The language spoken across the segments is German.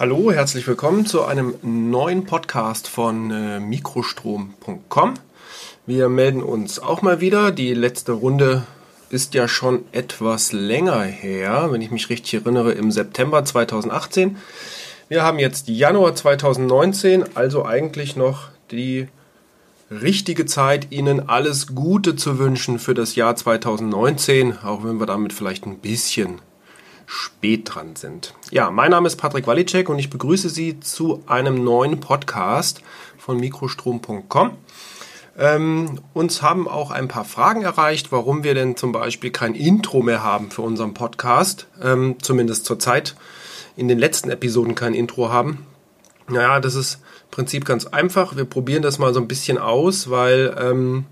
Hallo, herzlich willkommen zu einem neuen Podcast von äh, mikrostrom.com. Wir melden uns auch mal wieder. Die letzte Runde ist ja schon etwas länger her, wenn ich mich richtig erinnere, im September 2018. Wir haben jetzt Januar 2019, also eigentlich noch die richtige Zeit, Ihnen alles Gute zu wünschen für das Jahr 2019, auch wenn wir damit vielleicht ein bisschen spät dran sind. Ja, mein Name ist Patrick Walicek und ich begrüße Sie zu einem neuen Podcast von mikrostrom.com. Ähm, uns haben auch ein paar Fragen erreicht, warum wir denn zum Beispiel kein Intro mehr haben für unseren Podcast. Ähm, zumindest zurzeit in den letzten Episoden kein Intro haben. Naja, das ist im Prinzip ganz einfach. Wir probieren das mal so ein bisschen aus, weil ähm,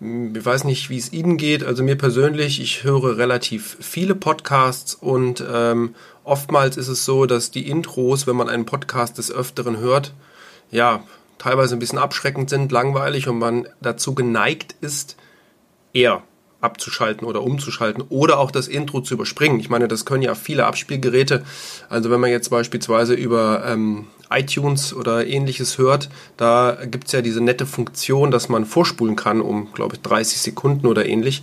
ich weiß nicht, wie es Ihnen geht. Also mir persönlich, ich höre relativ viele Podcasts und ähm, oftmals ist es so, dass die Intros, wenn man einen Podcast des Öfteren hört, ja, teilweise ein bisschen abschreckend sind, langweilig und man dazu geneigt ist, eher abzuschalten oder umzuschalten oder auch das Intro zu überspringen. Ich meine, das können ja viele Abspielgeräte. Also wenn man jetzt beispielsweise über ähm, iTunes oder ähnliches hört, da gibt's ja diese nette Funktion, dass man vorspulen kann um, glaube ich, 30 Sekunden oder ähnlich.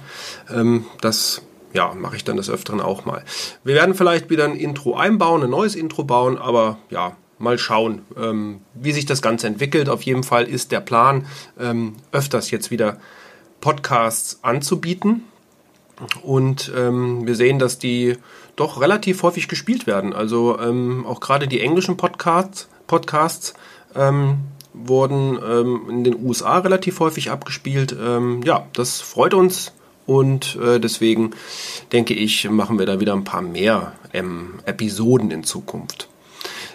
Ähm, das ja, mache ich dann des Öfteren auch mal. Wir werden vielleicht wieder ein Intro einbauen, ein neues Intro bauen, aber ja, mal schauen, ähm, wie sich das Ganze entwickelt. Auf jeden Fall ist der Plan, ähm, öfters jetzt wieder Podcasts anzubieten. Und ähm, wir sehen, dass die doch relativ häufig gespielt werden. Also ähm, auch gerade die englischen Podcasts, Podcasts ähm, wurden ähm, in den USA relativ häufig abgespielt. Ähm, ja, das freut uns und äh, deswegen denke ich, machen wir da wieder ein paar mehr ähm, Episoden in Zukunft.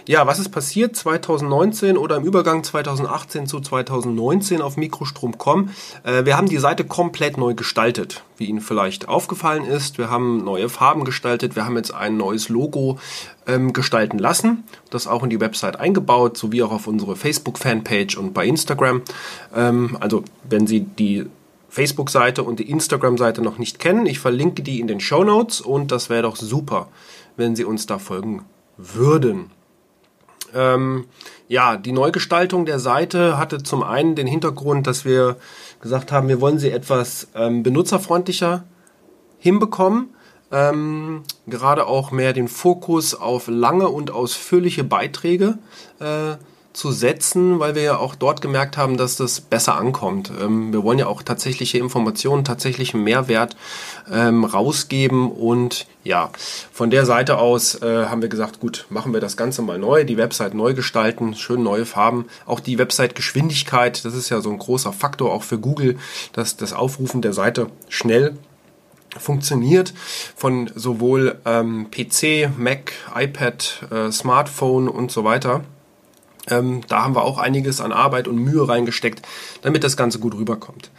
Ja, was ist passiert 2019 oder im Übergang 2018 zu 2019 auf Mikrostrom.com? Äh, wir haben die Seite komplett neu gestaltet, wie Ihnen vielleicht aufgefallen ist. Wir haben neue Farben gestaltet, wir haben jetzt ein neues Logo ähm, gestalten lassen, das auch in die Website eingebaut, sowie auch auf unsere Facebook-Fanpage und bei Instagram. Ähm, also wenn Sie die Facebook-Seite und die Instagram-Seite noch nicht kennen, ich verlinke die in den Show Notes und das wäre doch super, wenn Sie uns da folgen würden. Ähm, ja, die Neugestaltung der Seite hatte zum einen den Hintergrund, dass wir gesagt haben, wir wollen sie etwas ähm, benutzerfreundlicher hinbekommen. Ähm, gerade auch mehr den Fokus auf lange und ausführliche Beiträge äh, zu setzen, weil wir ja auch dort gemerkt haben, dass das besser ankommt. Ähm, wir wollen ja auch tatsächliche Informationen, tatsächlichen Mehrwert ähm, rausgeben und ja, von der Seite aus äh, haben wir gesagt, gut, machen wir das Ganze mal neu, die Website neu gestalten, schön neue Farben, auch die Website-Geschwindigkeit, das ist ja so ein großer Faktor auch für Google, dass das Aufrufen der Seite schnell funktioniert von sowohl ähm, PC, Mac, iPad, äh, Smartphone und so weiter. Ähm, da haben wir auch einiges an Arbeit und Mühe reingesteckt, damit das Ganze gut rüberkommt.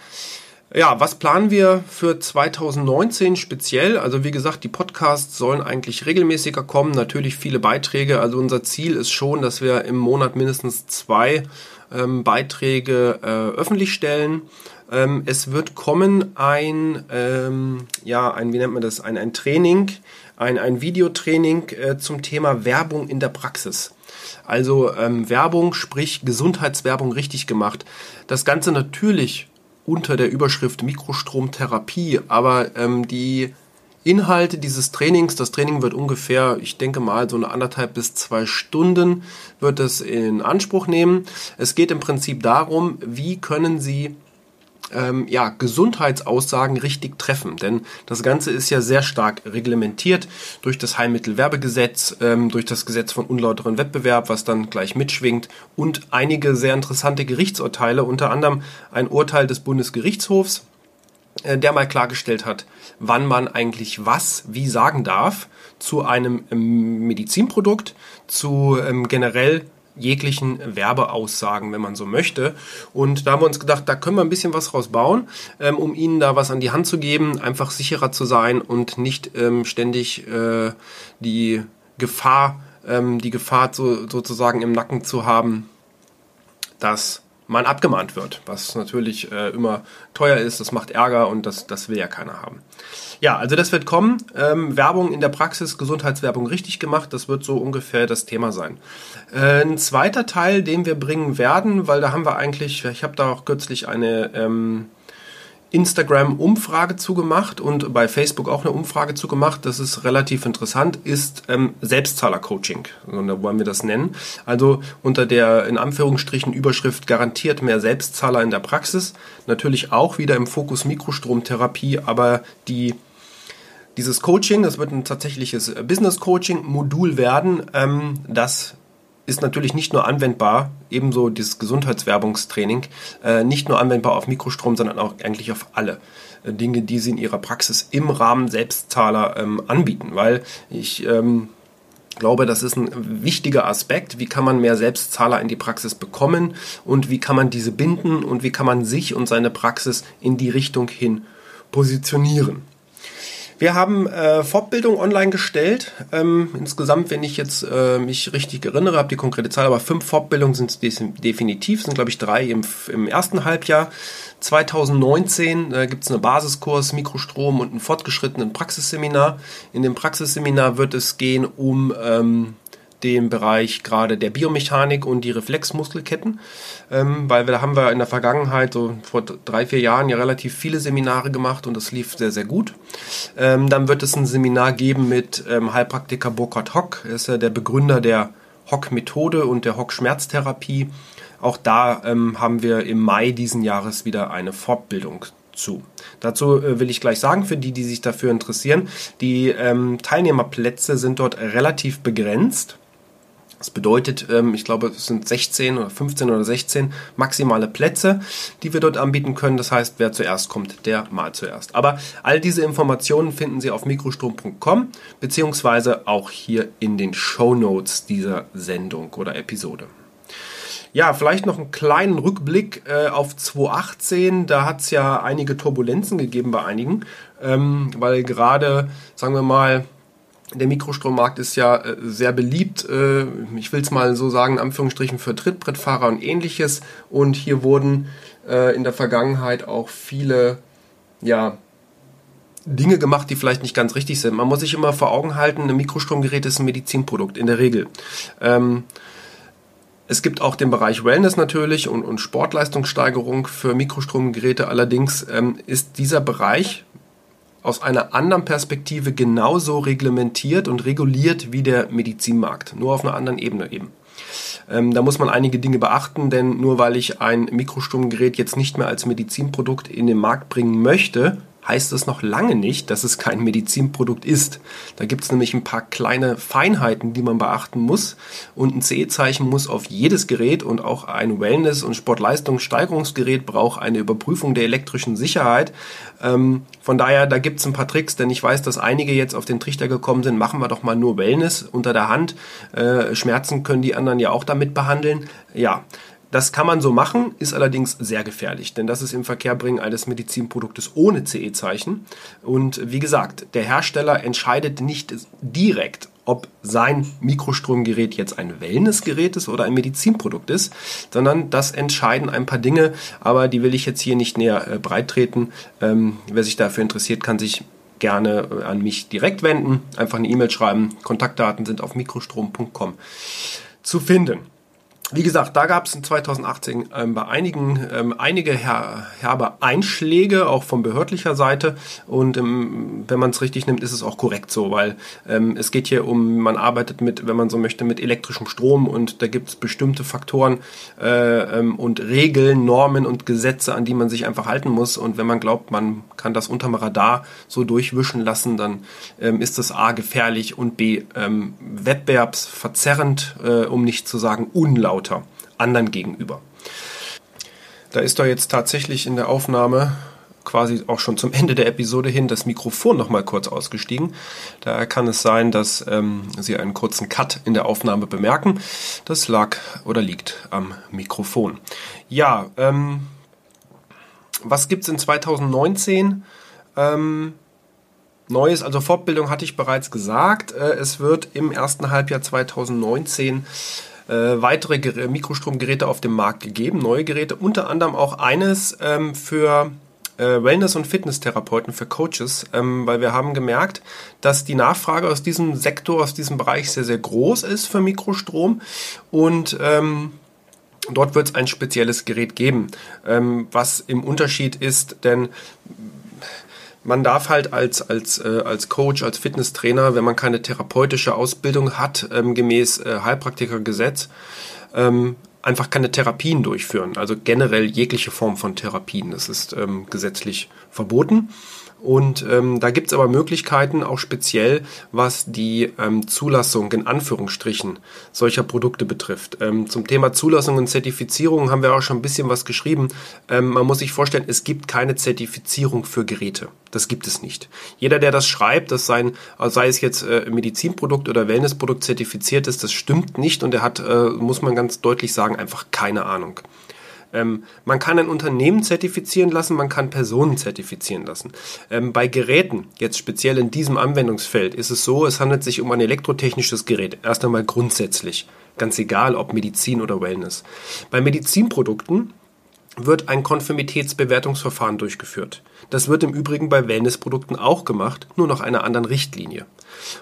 Ja, was planen wir für 2019 speziell? Also wie gesagt, die Podcasts sollen eigentlich regelmäßiger kommen, natürlich viele Beiträge. Also unser Ziel ist schon, dass wir im Monat mindestens zwei ähm, Beiträge äh, öffentlich stellen. Ähm, es wird kommen ein, ähm, ja, ein, wie nennt man das, ein, ein Training, ein, ein Videotraining äh, zum Thema Werbung in der Praxis. Also ähm, Werbung, sprich Gesundheitswerbung richtig gemacht. Das Ganze natürlich unter der Überschrift Mikrostromtherapie, aber ähm, die Inhalte dieses Trainings, das Training wird ungefähr, ich denke mal, so eine anderthalb bis zwei Stunden wird es in Anspruch nehmen. Es geht im Prinzip darum, wie können Sie ähm, ja, Gesundheitsaussagen richtig treffen. Denn das Ganze ist ja sehr stark reglementiert durch das Heilmittelwerbegesetz, ähm, durch das Gesetz von unlauteren Wettbewerb, was dann gleich mitschwingt und einige sehr interessante Gerichtsurteile, unter anderem ein Urteil des Bundesgerichtshofs, äh, der mal klargestellt hat, wann man eigentlich was wie sagen darf zu einem ähm, Medizinprodukt, zu ähm, generell jeglichen Werbeaussagen, wenn man so möchte. Und da haben wir uns gedacht, da können wir ein bisschen was rausbauen, ähm, um Ihnen da was an die Hand zu geben, einfach sicherer zu sein und nicht ähm, ständig äh, die Gefahr, ähm, die Gefahr so, sozusagen im Nacken zu haben, dass man abgemahnt wird, was natürlich äh, immer teuer ist, das macht Ärger und das, das will ja keiner haben. Ja, also das wird kommen. Ähm, Werbung in der Praxis, Gesundheitswerbung richtig gemacht, das wird so ungefähr das Thema sein. Äh, ein zweiter Teil, den wir bringen werden, weil da haben wir eigentlich, ich habe da auch kürzlich eine ähm, Instagram-Umfrage zugemacht und bei Facebook auch eine Umfrage zugemacht. Das ist relativ interessant, ist ähm, Selbstzahler-Coaching, so wollen wir das nennen. Also unter der in Anführungsstrichen Überschrift garantiert mehr Selbstzahler in der Praxis. Natürlich auch wieder im Fokus Mikrostromtherapie, aber die dieses Coaching, das wird ein tatsächliches Business Coaching Modul werden, ähm, das ist natürlich nicht nur anwendbar, ebenso dieses Gesundheitswerbungstraining, äh, nicht nur anwendbar auf Mikrostrom, sondern auch eigentlich auf alle äh, Dinge, die sie in ihrer Praxis im Rahmen Selbstzahler ähm, anbieten. Weil ich ähm, glaube, das ist ein wichtiger Aspekt. Wie kann man mehr Selbstzahler in die Praxis bekommen und wie kann man diese binden und wie kann man sich und seine Praxis in die Richtung hin positionieren. Wir haben äh, Fortbildung online gestellt. Ähm, insgesamt, wenn ich jetzt äh, mich richtig erinnere, habe die konkrete Zahl, aber fünf Fortbildungen sind definitiv, sind glaube ich drei im, im ersten Halbjahr. 2019 äh, gibt es einen Basiskurs Mikrostrom und ein fortgeschrittenen Praxisseminar. In dem Praxisseminar wird es gehen um ähm, den Bereich gerade der Biomechanik und die Reflexmuskelketten, ähm, weil wir, da haben wir in der Vergangenheit, so vor drei, vier Jahren, ja relativ viele Seminare gemacht und das lief sehr, sehr gut. Ähm, dann wird es ein Seminar geben mit ähm, Heilpraktiker Burkhard Hock, er ist ja der Begründer der Hock-Methode und der Hock-Schmerztherapie. Auch da ähm, haben wir im Mai diesen Jahres wieder eine Fortbildung zu. Dazu äh, will ich gleich sagen, für die, die sich dafür interessieren, die ähm, Teilnehmerplätze sind dort relativ begrenzt. Das bedeutet, ähm, ich glaube, es sind 16 oder 15 oder 16 maximale Plätze, die wir dort anbieten können. Das heißt, wer zuerst kommt, der mal zuerst. Aber all diese Informationen finden Sie auf mikrostrom.com beziehungsweise auch hier in den Show Notes dieser Sendung oder Episode. Ja, vielleicht noch einen kleinen Rückblick äh, auf 2018. Da hat es ja einige Turbulenzen gegeben bei einigen, ähm, weil gerade, sagen wir mal, der Mikrostrommarkt ist ja äh, sehr beliebt, äh, ich will es mal so sagen, in Anführungsstrichen für Trittbrettfahrer und ähnliches. Und hier wurden äh, in der Vergangenheit auch viele ja, Dinge gemacht, die vielleicht nicht ganz richtig sind. Man muss sich immer vor Augen halten, ein Mikrostromgerät ist ein Medizinprodukt, in der Regel. Ähm, es gibt auch den Bereich Wellness natürlich und, und Sportleistungssteigerung für Mikrostromgeräte. Allerdings ähm, ist dieser Bereich aus einer anderen Perspektive genauso reglementiert und reguliert wie der Medizinmarkt, nur auf einer anderen Ebene eben. Ähm, da muss man einige Dinge beachten, denn nur weil ich ein Mikrostromgerät jetzt nicht mehr als Medizinprodukt in den Markt bringen möchte, heißt das noch lange nicht, dass es kein Medizinprodukt ist. Da gibt es nämlich ein paar kleine Feinheiten, die man beachten muss. Und ein CE-Zeichen muss auf jedes Gerät und auch ein Wellness- und Sportleistungssteigerungsgerät braucht eine Überprüfung der elektrischen Sicherheit. Ähm, von daher, da gibt es ein paar Tricks, denn ich weiß, dass einige jetzt auf den Trichter gekommen sind, machen wir doch mal nur Wellness unter der Hand. Äh, Schmerzen können die anderen ja auch damit behandeln. Ja, das kann man so machen, ist allerdings sehr gefährlich, denn das ist im Verkehrbringen eines Medizinproduktes ohne CE-Zeichen. Und wie gesagt, der Hersteller entscheidet nicht direkt, ob sein Mikrostromgerät jetzt ein Wellnessgerät ist oder ein Medizinprodukt ist, sondern das entscheiden ein paar Dinge, aber die will ich jetzt hier nicht näher äh, breittreten. Ähm, wer sich dafür interessiert, kann sich gerne äh, an mich direkt wenden, einfach eine E-Mail schreiben. Kontaktdaten sind auf mikrostrom.com zu finden. Wie gesagt, da gab es in 2018 ähm, bei einigen ähm, einige her herbe Einschläge, auch von behördlicher Seite. Und ähm, wenn man es richtig nimmt, ist es auch korrekt so, weil ähm, es geht hier um, man arbeitet mit, wenn man so möchte, mit elektrischem Strom und da gibt es bestimmte Faktoren äh, ähm, und Regeln, Normen und Gesetze, an die man sich einfach halten muss. Und wenn man glaubt, man kann das unterm Radar so durchwischen lassen, dann ähm, ist das A gefährlich und B wettbewerbsverzerrend, äh, um nicht zu sagen unlaut lauter anderen gegenüber. Da ist doch jetzt tatsächlich in der Aufnahme quasi auch schon zum Ende der Episode hin das Mikrofon noch mal kurz ausgestiegen. Da kann es sein, dass ähm, Sie einen kurzen Cut in der Aufnahme bemerken. Das lag oder liegt am Mikrofon. Ja, ähm, was gibt es in 2019? Ähm, Neues, also Fortbildung hatte ich bereits gesagt. Äh, es wird im ersten Halbjahr 2019 äh, weitere Ger Mikrostromgeräte auf dem Markt gegeben, neue Geräte, unter anderem auch eines ähm, für äh, Wellness- und Fitnesstherapeuten, für Coaches, ähm, weil wir haben gemerkt, dass die Nachfrage aus diesem Sektor, aus diesem Bereich sehr, sehr groß ist für Mikrostrom und ähm, Dort wird es ein spezielles Gerät geben, ähm, was im Unterschied ist, denn man darf halt als, als, äh, als Coach, als Fitnesstrainer, wenn man keine therapeutische Ausbildung hat, ähm, gemäß äh, Heilpraktikergesetz, ähm, einfach keine Therapien durchführen. Also generell jegliche Form von Therapien. Das ist ähm, gesetzlich verboten. Und ähm, da gibt's aber Möglichkeiten, auch speziell was die ähm, Zulassung in Anführungsstrichen solcher Produkte betrifft. Ähm, zum Thema Zulassung und Zertifizierung haben wir auch schon ein bisschen was geschrieben. Ähm, man muss sich vorstellen, es gibt keine Zertifizierung für Geräte. Das gibt es nicht. Jeder, der das schreibt, dass sein, sei es jetzt äh, Medizinprodukt oder Wellnessprodukt zertifiziert ist, das stimmt nicht und er hat, äh, muss man ganz deutlich sagen, einfach keine Ahnung. Ähm, man kann ein Unternehmen zertifizieren lassen, man kann Personen zertifizieren lassen. Ähm, bei Geräten, jetzt speziell in diesem Anwendungsfeld, ist es so, es handelt sich um ein elektrotechnisches Gerät. Erst einmal grundsätzlich. Ganz egal, ob Medizin oder Wellness. Bei Medizinprodukten wird ein Konformitätsbewertungsverfahren durchgeführt. Das wird im Übrigen bei Wellnessprodukten auch gemacht, nur nach einer anderen Richtlinie.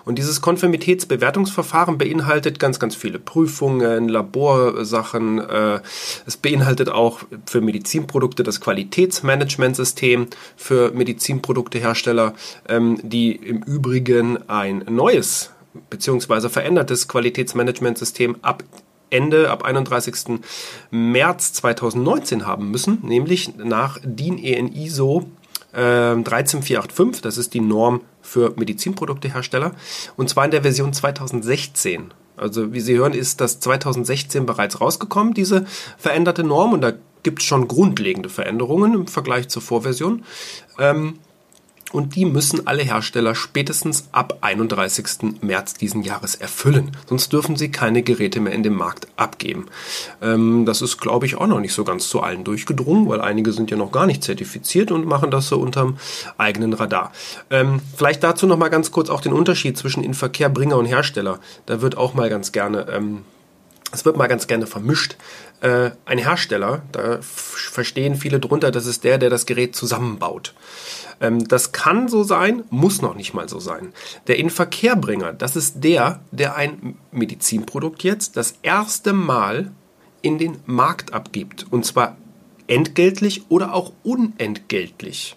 Und dieses Konformitätsbewertungsverfahren beinhaltet ganz, ganz viele Prüfungen, Laborsachen. Äh, es beinhaltet auch für Medizinprodukte das Qualitätsmanagementsystem für Medizinproduktehersteller, ähm, die im Übrigen ein neues beziehungsweise verändertes Qualitätsmanagementsystem ab Ende, ab 31. März 2019 haben müssen, nämlich nach DIN EN ISO äh, 13485, das ist die Norm für Medizinproduktehersteller, und zwar in der Version 2016. Also wie Sie hören, ist das 2016 bereits rausgekommen, diese veränderte Norm, und da gibt es schon grundlegende Veränderungen im Vergleich zur Vorversion. Ähm, und die müssen alle Hersteller spätestens ab 31. März diesen Jahres erfüllen. Sonst dürfen sie keine Geräte mehr in den Markt abgeben. Ähm, das ist, glaube ich, auch noch nicht so ganz zu allen durchgedrungen, weil einige sind ja noch gar nicht zertifiziert und machen das so unterm eigenen Radar. Ähm, vielleicht dazu noch mal ganz kurz auch den Unterschied zwischen Inverkehrbringer und Hersteller. Da wird auch mal ganz gerne ähm, es wird mal ganz gerne vermischt. Äh, ein Hersteller, da verstehen viele drunter, das ist der, der das Gerät zusammenbaut. Ähm, das kann so sein, muss noch nicht mal so sein. Der Inverkehrbringer, das ist der, der ein Medizinprodukt jetzt das erste Mal in den Markt abgibt. Und zwar entgeltlich oder auch unentgeltlich.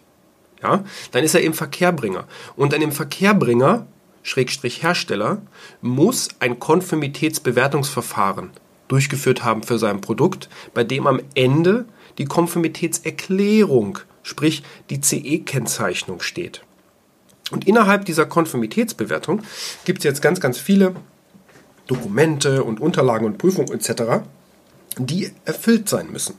Ja, dann ist er im Verkehrbringer. Und ein im Verkehrbringer, Hersteller, muss ein Konformitätsbewertungsverfahren durchgeführt haben für sein Produkt, bei dem am Ende die Konformitätserklärung sprich die CE-Kennzeichnung steht. Und innerhalb dieser Konformitätsbewertung gibt es jetzt ganz, ganz viele Dokumente und Unterlagen und Prüfungen etc., die erfüllt sein müssen.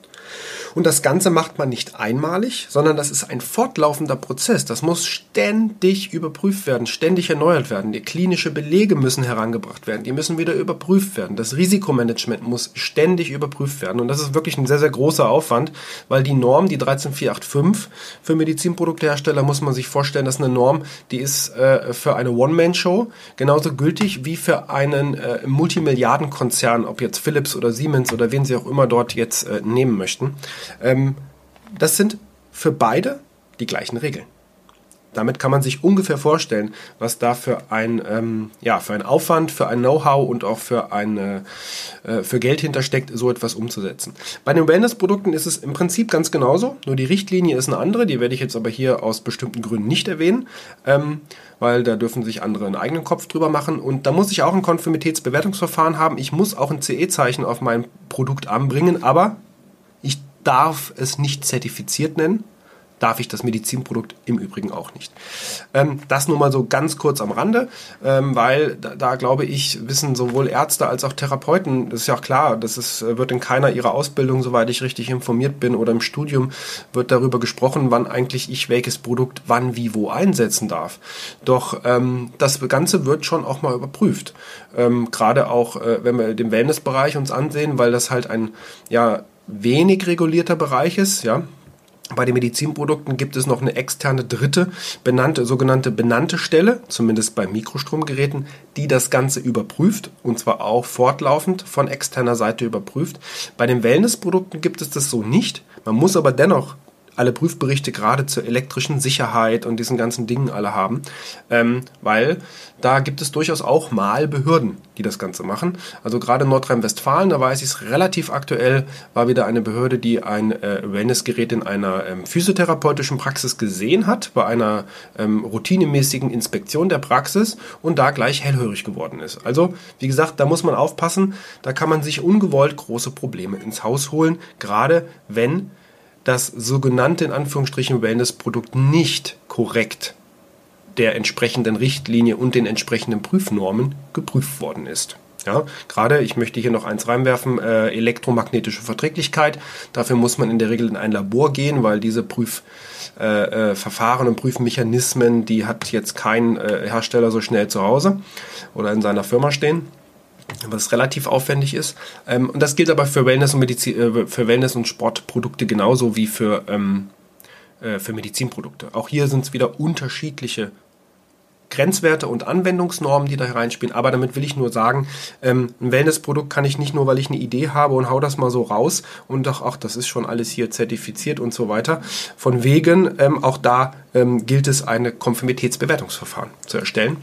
Und das Ganze macht man nicht einmalig, sondern das ist ein fortlaufender Prozess. Das muss ständig überprüft werden, ständig erneuert werden. Die klinische Belege müssen herangebracht werden, die müssen wieder überprüft werden. Das Risikomanagement muss ständig überprüft werden. Und das ist wirklich ein sehr, sehr großer Aufwand, weil die Norm, die 13485 für Medizinproduktehersteller, muss man sich vorstellen, das ist eine Norm, die ist äh, für eine One-Man-Show genauso gültig wie für einen äh, Multimilliardenkonzern, ob jetzt Philips oder Siemens oder wen sie auch immer dort jetzt äh, nehmen möchten. Ähm, das sind für beide die gleichen Regeln. Damit kann man sich ungefähr vorstellen, was da für ein, ähm, ja, für ein Aufwand, für ein Know-how und auch für, eine, äh, für Geld hintersteckt, so etwas umzusetzen. Bei den Wellness-Produkten ist es im Prinzip ganz genauso, nur die Richtlinie ist eine andere, die werde ich jetzt aber hier aus bestimmten Gründen nicht erwähnen, ähm, weil da dürfen sich andere einen eigenen Kopf drüber machen und da muss ich auch ein Konformitätsbewertungsverfahren haben. Ich muss auch ein CE-Zeichen auf mein Produkt anbringen, aber darf es nicht zertifiziert nennen, darf ich das Medizinprodukt im Übrigen auch nicht. Ähm, das nur mal so ganz kurz am Rande, ähm, weil da, da, glaube ich, wissen sowohl Ärzte als auch Therapeuten, das ist ja auch klar, das ist, wird in keiner ihrer Ausbildung, soweit ich richtig informiert bin, oder im Studium wird darüber gesprochen, wann eigentlich ich welches Produkt wann, wie, wo einsetzen darf. Doch ähm, das Ganze wird schon auch mal überprüft. Ähm, gerade auch, äh, wenn wir den Wellnessbereich uns ansehen, weil das halt ein ja wenig regulierter Bereich ist, ja, Bei den Medizinprodukten gibt es noch eine externe dritte benannte, sogenannte benannte Stelle, zumindest bei Mikrostromgeräten, die das Ganze überprüft und zwar auch fortlaufend von externer Seite überprüft. Bei den Wellnessprodukten gibt es das so nicht. Man muss aber dennoch alle Prüfberichte gerade zur elektrischen Sicherheit und diesen ganzen Dingen alle haben, ähm, weil da gibt es durchaus auch mal Behörden, die das Ganze machen. Also gerade in Nordrhein-Westfalen, da weiß ich es relativ aktuell, war wieder eine Behörde, die ein äh, Wellnessgerät in einer ähm, physiotherapeutischen Praxis gesehen hat, bei einer ähm, routinemäßigen Inspektion der Praxis und da gleich hellhörig geworden ist. Also, wie gesagt, da muss man aufpassen, da kann man sich ungewollt große Probleme ins Haus holen, gerade wenn das sogenannte in Anführungsstrichen Wellness-Produkt nicht korrekt der entsprechenden Richtlinie und den entsprechenden Prüfnormen geprüft worden ist. Ja, gerade, ich möchte hier noch eins reinwerfen, äh, elektromagnetische Verträglichkeit. Dafür muss man in der Regel in ein Labor gehen, weil diese Prüfverfahren äh, äh, und Prüfmechanismen, die hat jetzt kein äh, Hersteller so schnell zu Hause oder in seiner Firma stehen was relativ aufwendig ist. Ähm, und das gilt aber für Wellness und, Medizin, äh, für Wellness und Sportprodukte genauso wie für, ähm, äh, für Medizinprodukte. Auch hier sind es wieder unterschiedliche Grenzwerte und Anwendungsnormen, die da hereinspielen. Aber damit will ich nur sagen, ähm, ein Wellnessprodukt kann ich nicht nur, weil ich eine Idee habe und hau das mal so raus und doch, ach, das ist schon alles hier zertifiziert und so weiter. Von wegen, ähm, auch da ähm, gilt es, eine Konformitätsbewertungsverfahren zu erstellen.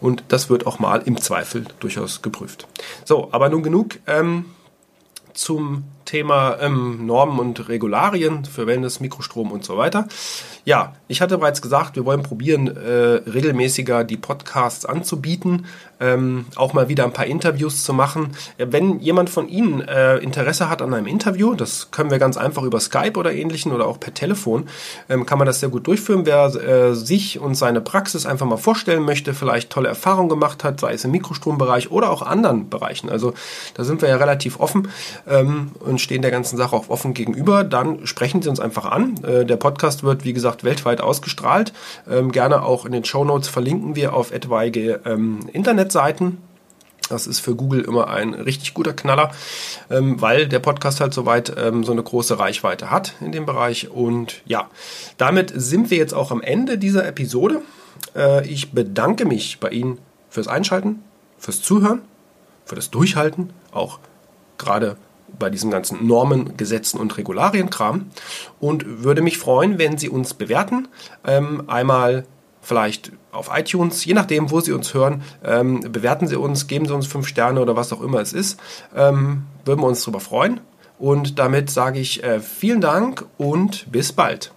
Und das wird auch mal im Zweifel durchaus geprüft. So, aber nun genug ähm, zum Thema ähm, Normen und Regularien für Wellness, Mikrostrom und so weiter. Ja, ich hatte bereits gesagt, wir wollen probieren, äh, regelmäßiger die Podcasts anzubieten, ähm, auch mal wieder ein paar Interviews zu machen. Wenn jemand von Ihnen äh, Interesse hat an einem Interview, das können wir ganz einfach über Skype oder ähnlichen oder auch per Telefon, ähm, kann man das sehr gut durchführen. Wer äh, sich und seine Praxis einfach mal vorstellen möchte, vielleicht tolle Erfahrungen gemacht hat, sei es im Mikrostrombereich oder auch anderen Bereichen. Also da sind wir ja relativ offen ähm, und stehen der ganzen Sache auch offen gegenüber. Dann sprechen Sie uns einfach an. Äh, der Podcast wird, wie gesagt, weltweit ausgestrahlt. Ähm, gerne auch in den Show Notes verlinken wir auf etwaige ähm, Internetseiten. Das ist für Google immer ein richtig guter Knaller, ähm, weil der Podcast halt soweit ähm, so eine große Reichweite hat in dem Bereich. Und ja, damit sind wir jetzt auch am Ende dieser Episode. Äh, ich bedanke mich bei Ihnen fürs Einschalten, fürs Zuhören, für das Durchhalten, auch gerade bei diesem ganzen Normen, Gesetzen und Regularienkram und würde mich freuen, wenn Sie uns bewerten. Ähm, einmal vielleicht auf iTunes, je nachdem, wo Sie uns hören, ähm, bewerten Sie uns, geben Sie uns fünf Sterne oder was auch immer es ist. Ähm, würden wir uns darüber freuen. Und damit sage ich äh, vielen Dank und bis bald.